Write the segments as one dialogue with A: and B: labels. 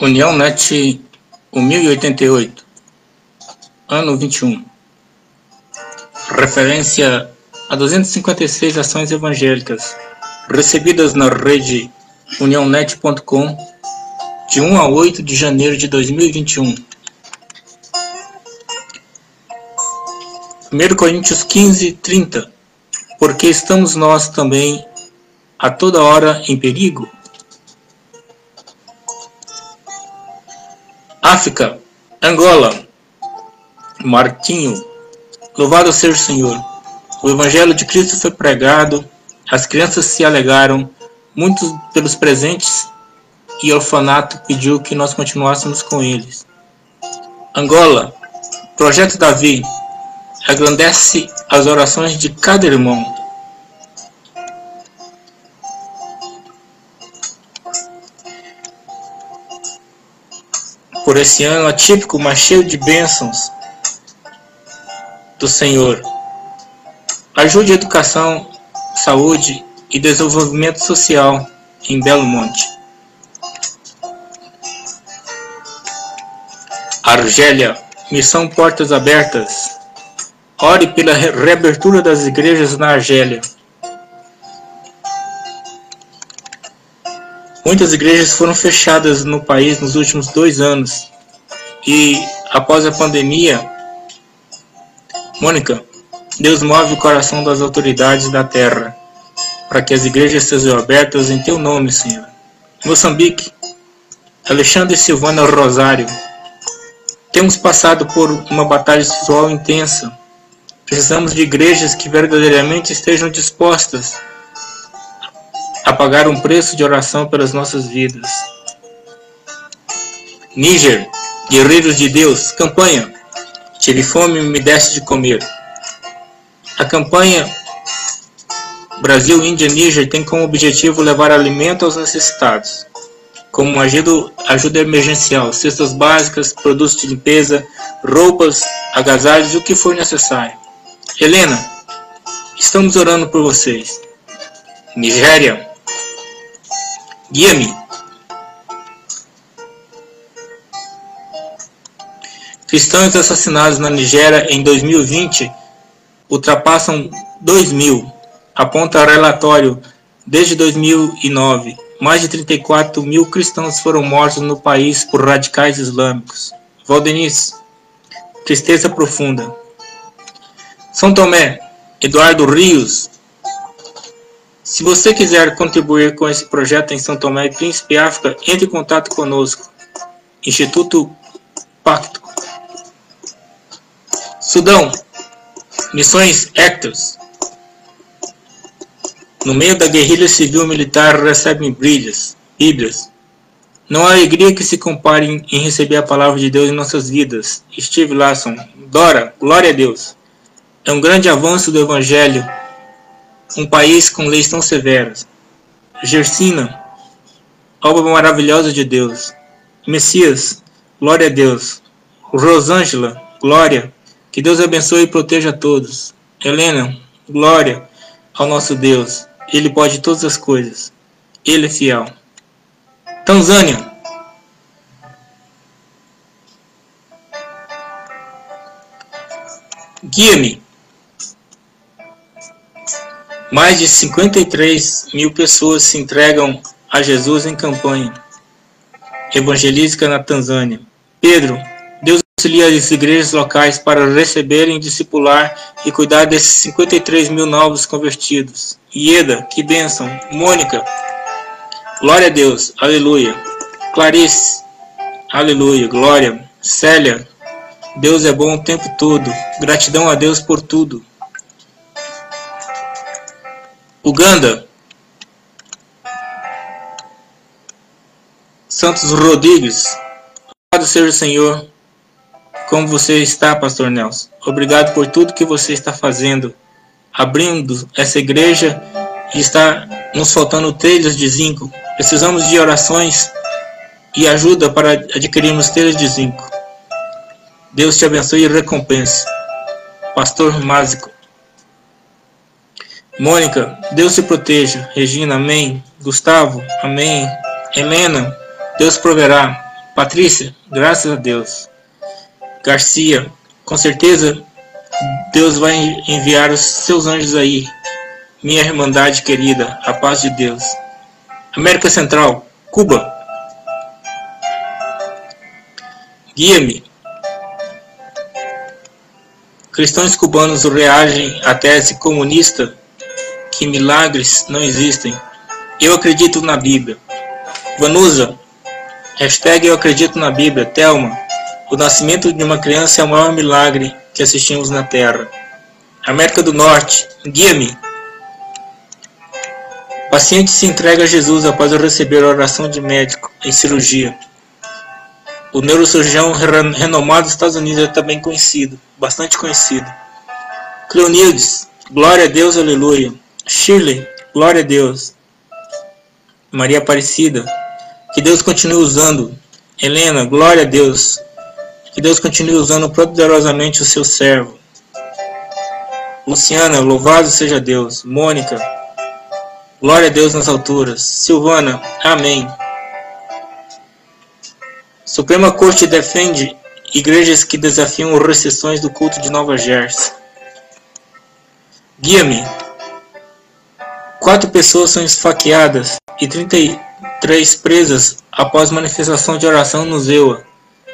A: União Net 1088, ano 21. Referência a 256 ações evangélicas recebidas na rede uniãonet.com de 1 a 8 de janeiro de 2021. 1 Coríntios 15, 30. Porque estamos nós também a toda hora em perigo? África, Angola, Martinho, louvado seja o Senhor. O Evangelho de Cristo foi pregado, as crianças se alegaram, muitos pelos presentes e orfanato pediu que nós continuássemos com eles. Angola, Projeto Davi, agradece as orações de cada irmão. Por esse ano atípico, mas cheio de bênçãos do Senhor. Ajude a educação, saúde e desenvolvimento social em Belo Monte. Argélia, Missão Portas Abertas. Ore pela reabertura das igrejas na Argélia. Muitas igrejas foram fechadas no país nos últimos dois anos e, após a pandemia, Mônica, Deus move o coração das autoridades da terra para que as igrejas sejam abertas em teu nome, Senhor. Moçambique, Alexandre Silvana Rosário, temos passado por uma batalha sexual intensa Precisamos de igrejas que verdadeiramente estejam dispostas a pagar um preço de oração pelas nossas vidas. Níger, Guerreiros de Deus, campanha. Tive fome e me deste de comer. A campanha Brasil, Índia, Níger tem como objetivo levar alimento aos necessitados, como ajuda, ajuda emergencial, cestas básicas, produtos de limpeza, roupas, agasalhos o que for necessário. Helena, estamos orando por vocês. Nigéria, guia-me. Cristãos assassinados na Nigéria em 2020 ultrapassam 2 mil, aponta relatório desde 2009. Mais de 34 mil cristãos foram mortos no país por radicais islâmicos. Valdeniz, tristeza profunda. São Tomé, Eduardo Rios. Se você quiser contribuir com esse projeto em São Tomé e Príncipe África, entre em contato conosco. Instituto Pacto. Sudão, Missões Hectors. No meio da guerrilha civil militar recebem brilhas, bíblias. Não há alegria que se compare em receber a palavra de Deus em nossas vidas. Steve Larson, Dora, glória a Deus. É um grande avanço do Evangelho, um país com leis tão severas. Gersina, obra maravilhosa de Deus. Messias, glória a Deus. Rosângela, glória. Que Deus abençoe e proteja a todos. Helena, glória ao nosso Deus. Ele pode todas as coisas. Ele é fiel. Tanzânia, guia-me mais de 53 mil pessoas se entregam a Jesus em campanha evangelística na Tanzânia. Pedro, Deus auxilia as igrejas locais para receberem, discipular e cuidar desses 53 mil novos convertidos. Ieda, que bênção. Mônica, glória a Deus, aleluia. Clarice, aleluia, glória. Célia, Deus é bom o tempo todo. Gratidão a Deus por tudo. Uganda Santos Rodrigues Obrigado seja o Senhor como você está, Pastor Nelson. Obrigado por tudo que você está fazendo, abrindo essa igreja e está nos faltando telhas de zinco. Precisamos de orações e ajuda para adquirirmos telhas de zinco. Deus te abençoe e recompense. Pastor Másico. Mônica, Deus te proteja. Regina, amém. Gustavo, amém. Helena, Deus proverá. Patrícia, graças a Deus. Garcia, com certeza Deus vai enviar os seus anjos aí. Minha irmandade querida, a paz de Deus. América Central, Cuba. Guia-me. Cristãos cubanos reagem à tese comunista que milagres não existem. Eu acredito na Bíblia. Vanusa, hashtag eu acredito na Bíblia. Thelma, o nascimento de uma criança é o maior milagre que assistimos na Terra. América do Norte, guia-me. Paciente se entrega a Jesus após receber a oração de médico em cirurgia. O neurocirurgião renomado dos Estados Unidos é também conhecido, bastante conhecido. Cleonildes, glória a Deus, aleluia. Shirley, glória a Deus. Maria Aparecida, que Deus continue usando. Helena, glória a Deus. Que Deus continue usando poderosamente o seu servo. Luciana, louvado seja Deus. Mônica, glória a Deus nas alturas. Silvana, amém. Suprema Corte defende igrejas que desafiam restrições do culto de Nova Jersey. Guia-me. Quatro pessoas são esfaqueadas e 33 presas após manifestação de oração no Zewa.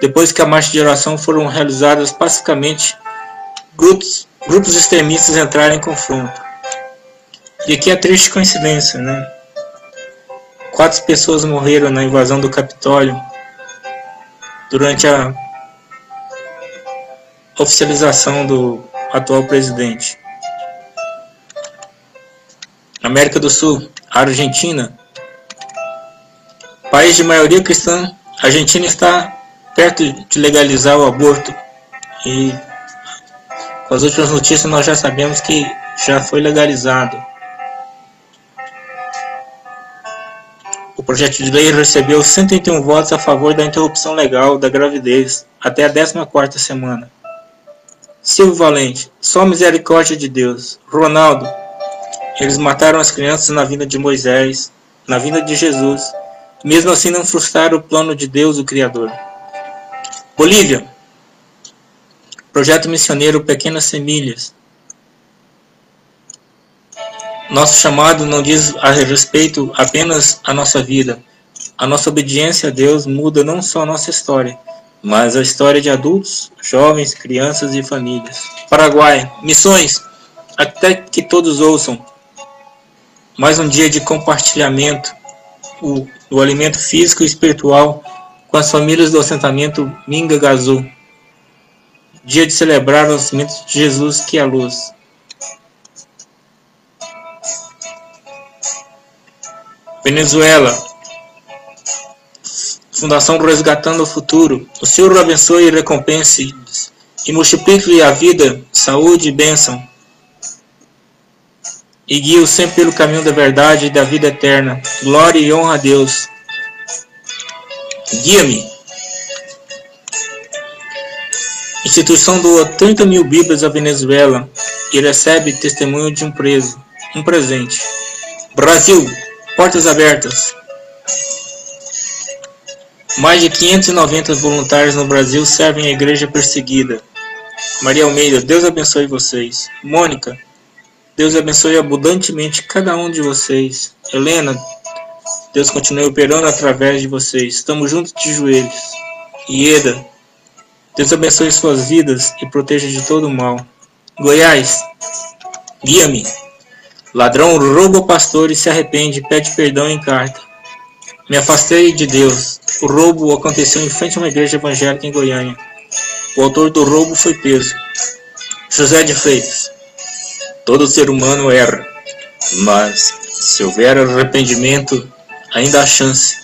A: Depois que a marcha de oração foram realizadas pacificamente, grupos, grupos extremistas entraram em confronto. E aqui é triste coincidência, né? Quatro pessoas morreram na invasão do Capitólio durante a oficialização do atual presidente. América do Sul, Argentina, país de maioria cristã, a Argentina está perto de legalizar o aborto e com as últimas notícias nós já sabemos que já foi legalizado. projeto de lei recebeu 101 votos a favor da interrupção legal da gravidez até a 14ª semana. Silvio Valente, só misericórdia de Deus. Ronaldo, eles mataram as crianças na vinda de Moisés, na vinda de Jesus, mesmo assim não frustraram o plano de Deus, o Criador. Bolívia, projeto missioneiro Pequenas Semilhas, nosso chamado não diz a respeito apenas a nossa vida. A nossa obediência a Deus muda não só a nossa história, mas a história de adultos, jovens, crianças e famílias. Paraguai, missões, até que todos ouçam. Mais um dia de compartilhamento, o, o alimento físico e espiritual com as famílias do assentamento Minga Gazu. Dia de celebrar o nascimento de Jesus, que é a luz. Venezuela. Fundação Resgatando o Futuro. O Senhor abençoe e recompense e multiplique-lhe a vida, saúde e bênção. E guie-o sempre pelo caminho da verdade e da vida eterna. Glória e honra a Deus. Guia-me. Instituição doa 30 mil Bíblias à Venezuela e recebe testemunho de um preso. Um presente. Brasil. Portas abertas. Mais de 590 voluntários no Brasil servem a igreja perseguida. Maria Almeida, Deus abençoe vocês. Mônica, Deus abençoe abundantemente cada um de vocês. Helena, Deus continue operando através de vocês. Estamos juntos de joelhos. Ieda, Deus abençoe suas vidas e proteja de todo o mal. Goiás, guia-me. Ladrão rouba o pastor e se arrepende pede perdão em carta. Me afastei de Deus. O roubo aconteceu em frente a uma igreja evangélica em Goiânia. O autor do roubo foi preso. José de Freitas. Todo ser humano erra, mas se houver arrependimento, ainda há chance.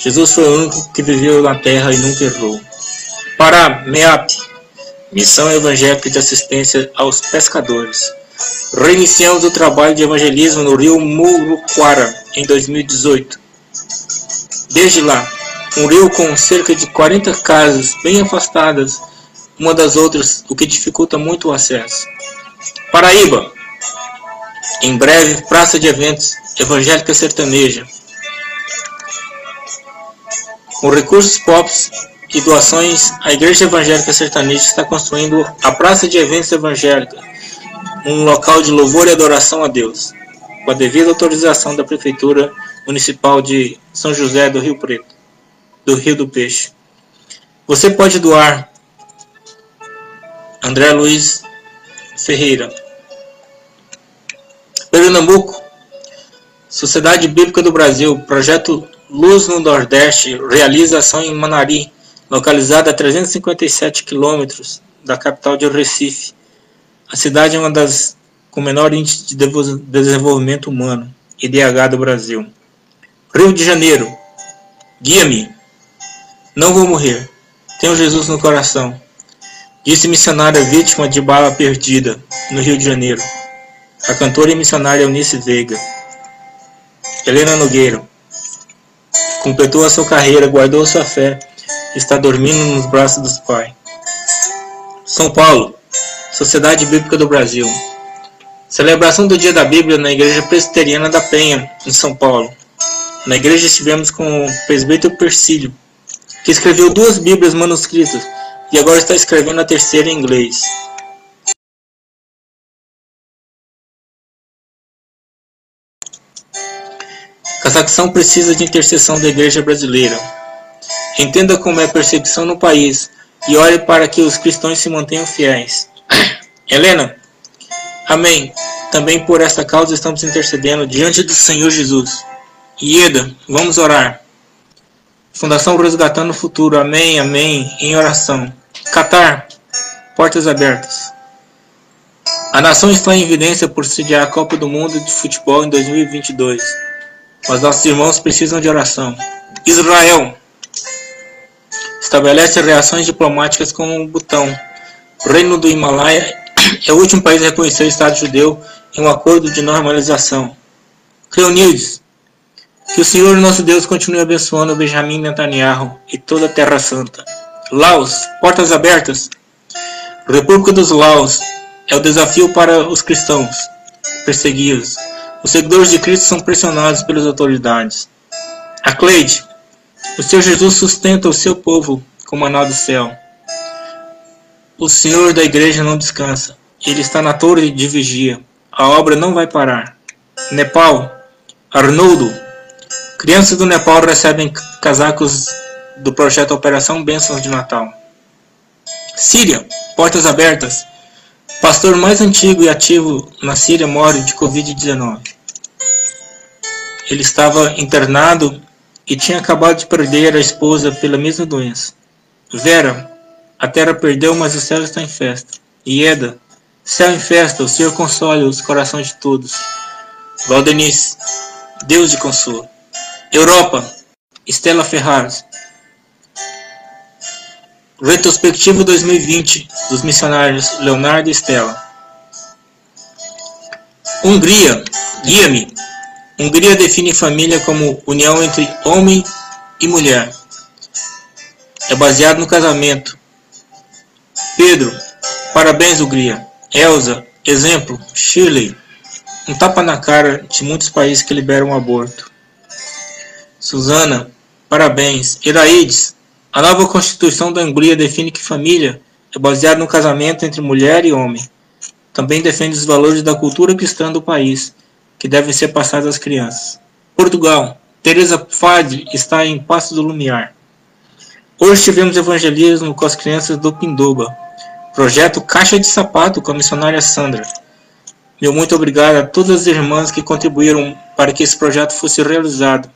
A: Jesus foi o único que viveu na terra e nunca errou. Pará, MEAP, Missão Evangélica de Assistência aos Pescadores. Reiniciamos o trabalho de evangelismo no rio Muruquara em 2018. Desde lá, um rio com cerca de 40 casas bem afastadas uma das outras, o que dificulta muito o acesso. Paraíba. Em breve, praça de eventos evangélica sertaneja. Com recursos próprios e doações, a Igreja Evangélica Sertaneja está construindo a Praça de Eventos Evangélica, um local de louvor e adoração a Deus, com a devida autorização da Prefeitura Municipal de São José do Rio Preto, do Rio do Peixe. Você pode doar André Luiz Ferreira. Pernambuco, Sociedade Bíblica do Brasil, Projeto Luz no Nordeste, realiza ação em Manari, localizada a 357 quilômetros da capital de Recife. A cidade é uma das com menor índice de desenvolvimento humano, IDH do Brasil. Rio de Janeiro, guia-me. Não vou morrer. Tenho Jesus no coração. Disse missionária vítima de bala perdida, no Rio de Janeiro. A cantora e missionária Eunice Veiga. Helena Nogueira. Completou a sua carreira, guardou sua fé, está dormindo nos braços dos pais. São Paulo, Sociedade Bíblica do Brasil. Celebração do Dia da Bíblia na Igreja Presbiteriana da Penha, em São Paulo. Na igreja estivemos com o presbítero Persílio, que escreveu duas Bíblias manuscritas e agora está escrevendo a terceira em inglês. Cazaquistão precisa de intercessão da Igreja brasileira. Entenda como é a perseguição no país e ore para que os cristãos se mantenham fiéis. Helena, amém. Também por esta causa estamos intercedendo diante do Senhor Jesus. Ieda, vamos orar. Fundação Resgatando o Futuro. Amém, amém. Em oração. Qatar, portas abertas. A nação está em evidência por sediar a Copa do Mundo de Futebol em 2022. Mas nossos irmãos precisam de oração. Israel estabelece reações diplomáticas com o Butão. O Reino do Himalaia é o último país a reconhecer o Estado judeu em um acordo de normalização. Cleonides que o Senhor nosso Deus continue abençoando Benjamin Netanyahu e toda a Terra Santa. Laos, portas abertas. República dos Laos é o desafio para os cristãos perseguidos. Os seguidores de Cristo são pressionados pelas autoridades. A Cleide, o Senhor Jesus sustenta o seu povo com maná do céu. O Senhor da igreja não descansa. Ele está na torre de vigia. A obra não vai parar. Nepal, Arnoldo, Crianças do Nepal recebem casacos do projeto Operação Bênçãos de Natal. Síria, portas abertas. Pastor mais antigo e ativo na Síria morre de Covid-19. Ele estava internado e tinha acabado de perder a esposa pela mesma doença. Vera, a terra perdeu, mas o céu está em festa. Ieda, céu em festa, o Senhor console os corações de todos. Valdenice, Deus de consolo. Europa, Stella Ferraris. Retrospectiva 2020 dos missionários Leonardo e Stella. Hungria, guia-me. Hungria define família como união entre homem e mulher. É baseado no casamento. Pedro, parabéns Hungria. Elsa, exemplo. Shirley, um tapa na cara de muitos países que liberam o aborto. Susana, parabéns. Iraídes, a nova Constituição da Hungria define que família é baseada no casamento entre mulher e homem. Também defende os valores da cultura cristã do país, que devem ser passados às crianças. Portugal, Teresa Fade está em Passo do Lumiar. Hoje tivemos evangelismo com as crianças do Pindoba. Projeto Caixa de Sapato com a missionária Sandra. Meu muito obrigado a todas as irmãs que contribuíram para que esse projeto fosse realizado.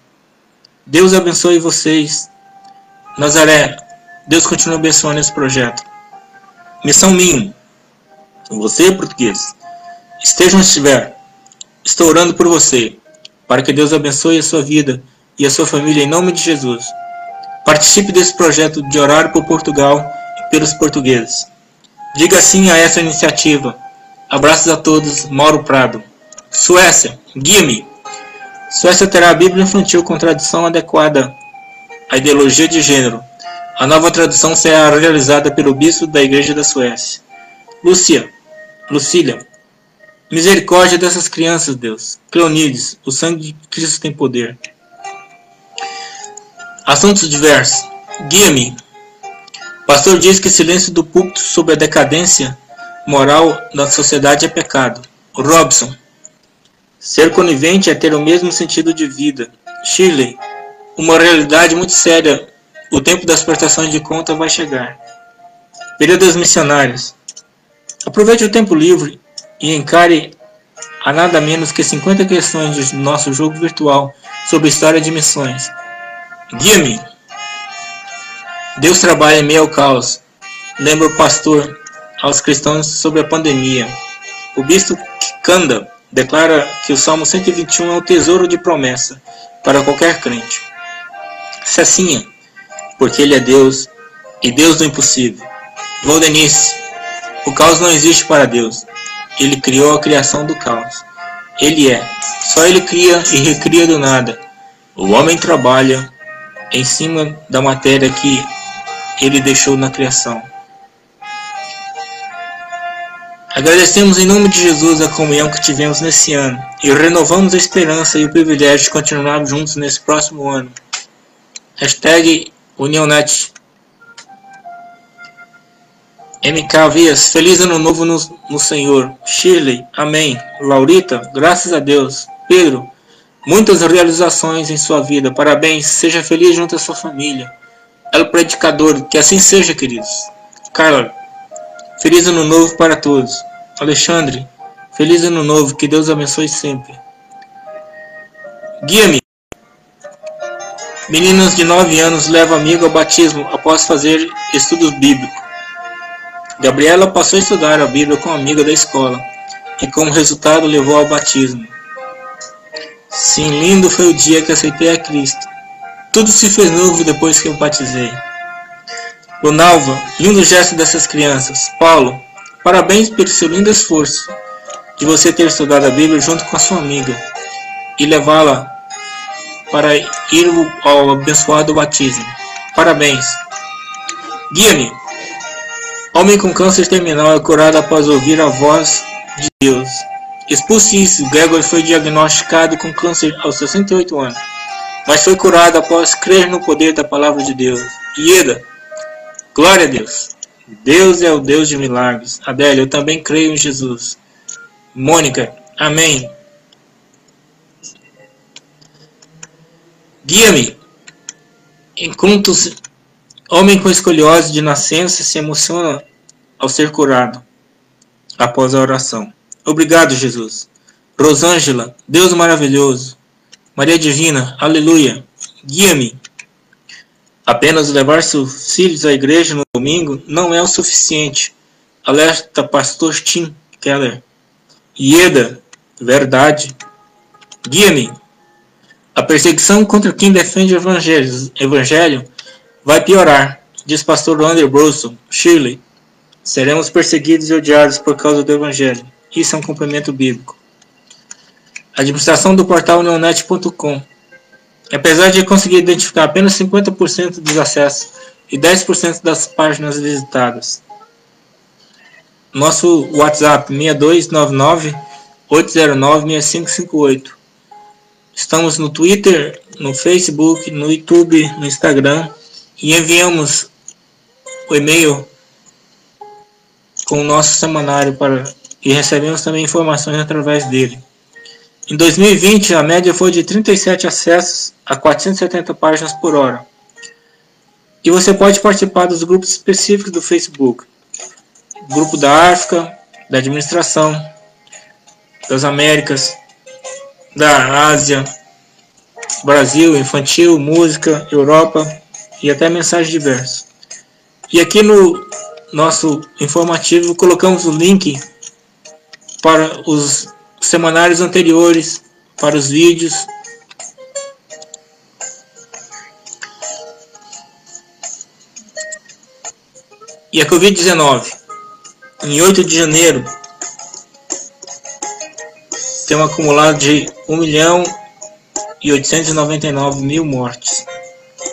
A: Deus abençoe vocês. Nazaré, Deus continue abençoando esse projeto. Missão minha. Você, português, esteja onde estiver, estou orando por você, para que Deus abençoe a sua vida e a sua família em nome de Jesus. Participe desse projeto de orar por Portugal e pelos portugueses. Diga sim a essa iniciativa. Abraços a todos, Mauro Prado. Suécia, guia-me. Suécia terá a Bíblia infantil com tradução adequada à ideologia de gênero. A nova tradução será realizada pelo bispo da Igreja da Suécia. Lúcia, Lucília, misericórdia dessas crianças, Deus. Cleonides, o sangue de Cristo tem poder. Assuntos diversos. Guia-me. Pastor diz que silêncio do púlpito sobre a decadência moral da sociedade é pecado. Robson. Ser conivente é ter o mesmo sentido de vida. Shirley. Uma realidade muito séria. O tempo das prestações de conta vai chegar. Períodos missionários. Aproveite o tempo livre e encare a nada menos que 50 questões do nosso jogo virtual sobre história de missões. Guia-me! Deus trabalha em meio ao caos. Lembra o pastor aos cristãos sobre a pandemia. O bispo Kanda declara que o Salmo 121 é um tesouro de promessa para qualquer crente. Cecinha, porque ele é Deus e Deus do impossível. Valdenice, o caos não existe para Deus. Ele criou a criação do caos. Ele é. Só ele cria e recria do nada. O homem trabalha em cima da matéria que ele deixou na criação. Agradecemos em nome de Jesus a comunhão que tivemos nesse ano e renovamos a esperança e o privilégio de continuarmos juntos nesse próximo ano. Hashtag UniãoNet. MK Vias, feliz ano novo no, no Senhor. Shirley, amém. Laurita, graças a Deus. Pedro, muitas realizações em sua vida. Parabéns, seja feliz junto à sua família. El Predicador, que assim seja, queridos. Carla, feliz ano novo para todos. Alexandre, feliz ano novo, que Deus abençoe sempre. Guia-me. Meninas de 9 anos levam amigo ao batismo após fazer estudos bíblicos. Gabriela passou a estudar a Bíblia com uma amiga da escola e, como resultado, levou ao batismo. Sim, lindo foi o dia que aceitei a Cristo. Tudo se fez novo depois que eu batizei. Lunalva, lindo gesto dessas crianças. Paulo, parabéns pelo seu lindo esforço de você ter estudado a Bíblia junto com a sua amiga e levá-la para ir ao abençoado batismo. Parabéns. Guia-me. Homem com câncer terminal é curado após ouvir a voz de Deus. Expulse isso. Gregory foi diagnosticado com câncer aos 68 anos mas foi curado após crer no poder da palavra de Deus. Ieda, glória a Deus. Deus é o Deus de milagres. Adélia, eu também creio em Jesus. Mônica, amém. Guia-me. Enquanto homem com escoliose de nascença se emociona ao ser curado após a oração. Obrigado, Jesus. Rosângela, Deus maravilhoso. Maria Divina, aleluia, guia-me. Apenas levar seus filhos à igreja no domingo não é o suficiente. Alerta pastor Tim Keller. Ieda, verdade. Guia-me. A perseguição contra quem defende o evangelho, vai piorar, diz pastor Andrew Brunson, Shirley. Seremos perseguidos e odiados por causa do evangelho. Isso é um cumprimento bíblico. Administração do portal neonet.com. Apesar de conseguir identificar apenas 50% dos acessos e 10% das páginas visitadas. Nosso WhatsApp 6299 809 6558. Estamos no Twitter, no Facebook, no YouTube, no Instagram e enviamos o e-mail com o nosso semanário para e recebemos também informações através dele. Em 2020, a média foi de 37 acessos a 470 páginas por hora. E você pode participar dos grupos específicos do Facebook. Grupo da África, da Administração, das Américas, da Ásia, Brasil, Infantil, Música, Europa e até mensagens diversas. E aqui no nosso informativo colocamos o link para os semanários anteriores para os vídeos. E a Covid-19, em 8 de janeiro, tem um acumulado de 1 milhão e 899 mil mortes.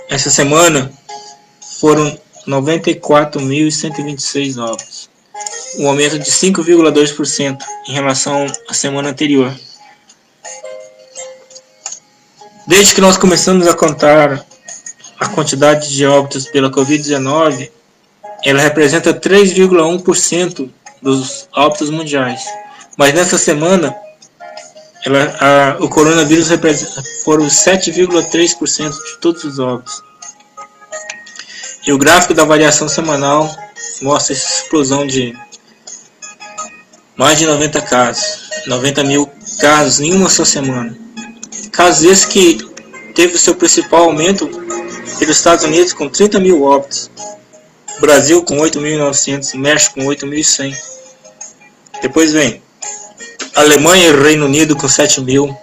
A: Essa semana foram 94.126 novos um aumento de 5,2% em relação à semana anterior. Desde que nós começamos a contar a quantidade de óbitos pela Covid-19, ela representa 3,1% dos óbitos mundiais. Mas nessa semana, ela, a, o coronavírus foram 7,3% de todos os óbitos. E o gráfico da variação semanal mostra essa explosão de mais de 90 casos, 90 mil casos em uma só semana. Casos esses que teve o seu principal aumento pelos Estados Unidos com 30 mil óbitos, Brasil com 8.900, México com 8.100. Depois vem Alemanha e Reino Unido com 7 mil,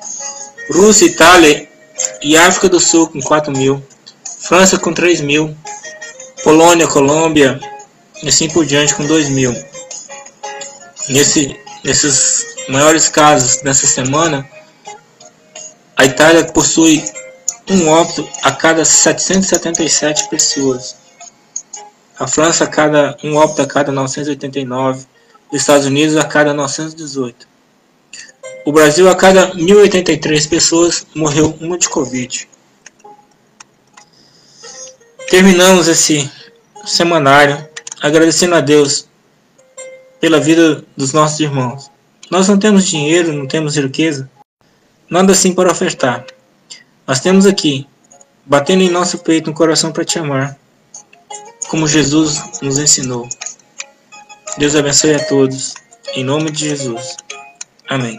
A: Rússia, Itália e África do Sul com 4 mil, França com 3 mil, Polônia, Colômbia e assim por diante com 2 mil. Nesse, nesses maiores casos dessa semana, a Itália possui um óbito a cada 777 pessoas. A França a cada um óbito a cada 989, os Estados Unidos a cada 918. O Brasil a cada 1083 pessoas morreu uma de Covid. Terminamos esse semanário agradecendo a Deus pela vida dos nossos irmãos. Nós não temos dinheiro, não temos riqueza, nada assim para ofertar. Nós temos aqui, batendo em nosso peito um coração para te amar, como Jesus nos ensinou. Deus abençoe a todos, em nome de Jesus. Amém.